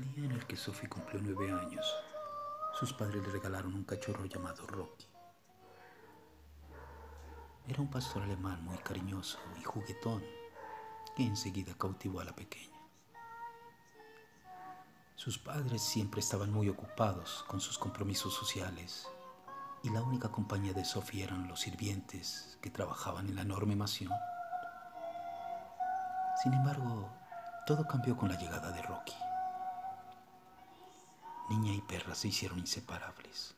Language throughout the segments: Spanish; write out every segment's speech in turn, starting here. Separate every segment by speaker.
Speaker 1: El día en el que Sophie cumplió nueve años, sus padres le regalaron un cachorro llamado Rocky. Era un pastor alemán muy cariñoso y juguetón que enseguida cautivó a la pequeña. Sus padres siempre estaban muy ocupados con sus compromisos sociales y la única compañía de Sophie eran los sirvientes que trabajaban en la enorme mansión. Sin embargo, todo cambió con la llegada de Rocky. Niña y perra se hicieron inseparables.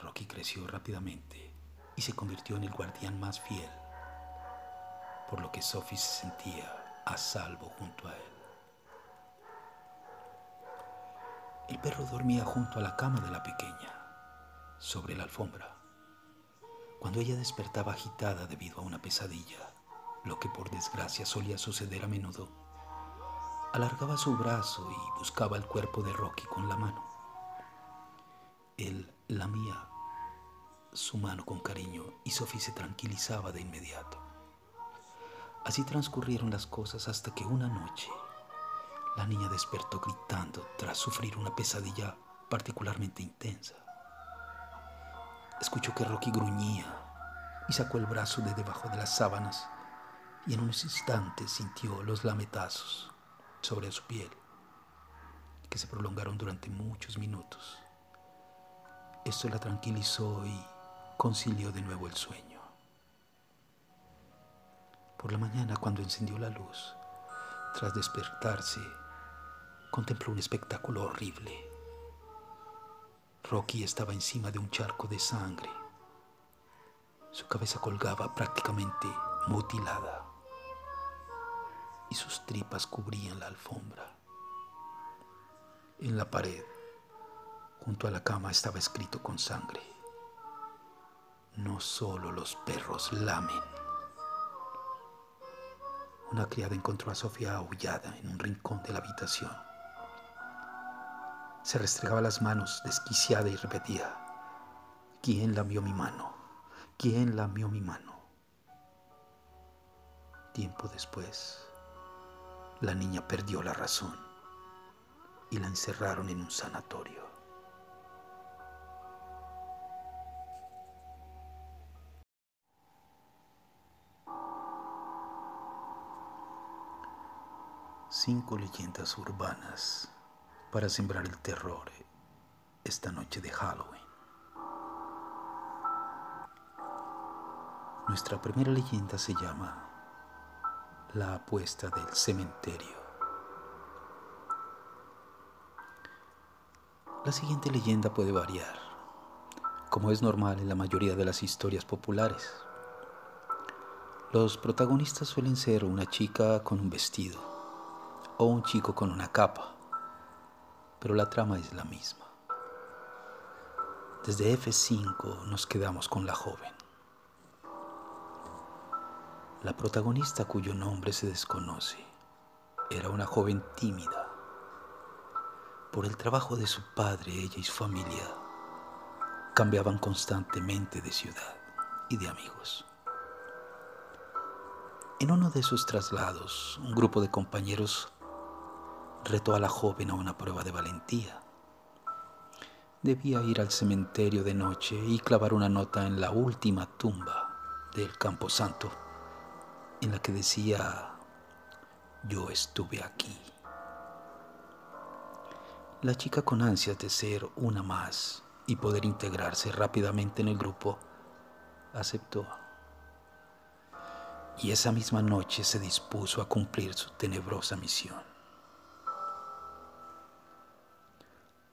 Speaker 1: Rocky creció rápidamente y se convirtió en el guardián más fiel, por lo que Sophie se sentía a salvo junto a él. El perro dormía junto a la cama de la pequeña, sobre la alfombra. Cuando ella despertaba agitada debido a una pesadilla, lo que por desgracia solía suceder a menudo, alargaba su brazo y buscaba el cuerpo de Rocky con la mano. Él lamía su mano con cariño y Sophie se tranquilizaba de inmediato. Así transcurrieron las cosas hasta que una noche la niña despertó gritando tras sufrir una pesadilla particularmente intensa. Escuchó que Rocky gruñía y sacó el brazo de debajo de las sábanas y en unos instantes sintió los lametazos sobre su piel que se prolongaron durante muchos minutos. Esto la tranquilizó y concilió de nuevo el sueño. Por la mañana, cuando encendió la luz, tras despertarse, contempló un espectáculo horrible. Rocky estaba encima de un charco de sangre. Su cabeza colgaba prácticamente mutilada y sus tripas cubrían la alfombra. En la pared, junto a la cama, estaba escrito con sangre. No solo los perros lamen. Una criada encontró a Sofía aullada en un rincón de la habitación. Se restregaba las manos desquiciada y repetía, ¿quién lamió mi mano? ¿Quién lamió mi mano? Tiempo después, la niña perdió la razón y la encerraron en un sanatorio. Cinco leyendas urbanas para sembrar el terror esta noche de Halloween. Nuestra primera leyenda se llama La apuesta del cementerio. La siguiente leyenda puede variar, como es normal en la mayoría de las historias populares. Los protagonistas suelen ser una chica con un vestido o un chico con una capa pero la trama es la misma. Desde F5 nos quedamos con la joven. La protagonista cuyo nombre se desconoce era una joven tímida. Por el trabajo de su padre, ella y su familia cambiaban constantemente de ciudad y de amigos. En uno de sus traslados, un grupo de compañeros retó a la joven a una prueba de valentía. Debía ir al cementerio de noche y clavar una nota en la última tumba del Camposanto, en la que decía, yo estuve aquí. La chica con ansias de ser una más y poder integrarse rápidamente en el grupo, aceptó. Y esa misma noche se dispuso a cumplir su tenebrosa misión.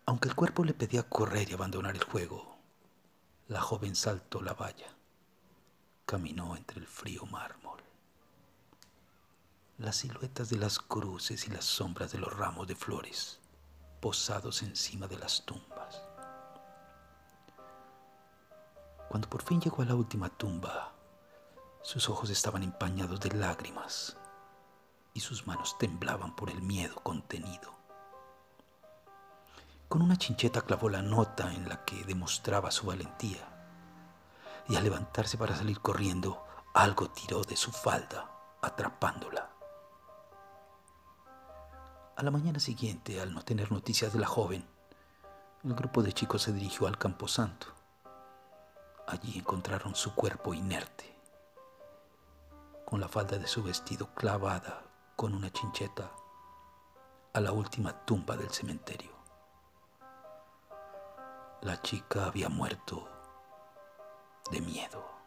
Speaker 1: Aunque el cuerpo le pedía correr y abandonar el juego, la joven saltó la valla, caminó entre el frío mármol. Las siluetas de las cruces y las sombras de los ramos de flores posados encima de las tumbas. Cuando por fin llegó a la última tumba, sus ojos estaban empañados de lágrimas y sus manos temblaban por el miedo contenido. Con una chincheta clavó la nota en la que demostraba su valentía. Y al levantarse para salir corriendo, algo tiró de su falda, atrapándola. A la mañana siguiente, al no tener noticias de la joven, el grupo de chicos se dirigió al camposanto. Allí encontraron su cuerpo inerte, con la falda de su vestido clavada con una chincheta a la última tumba del cementerio. La chica había muerto de miedo.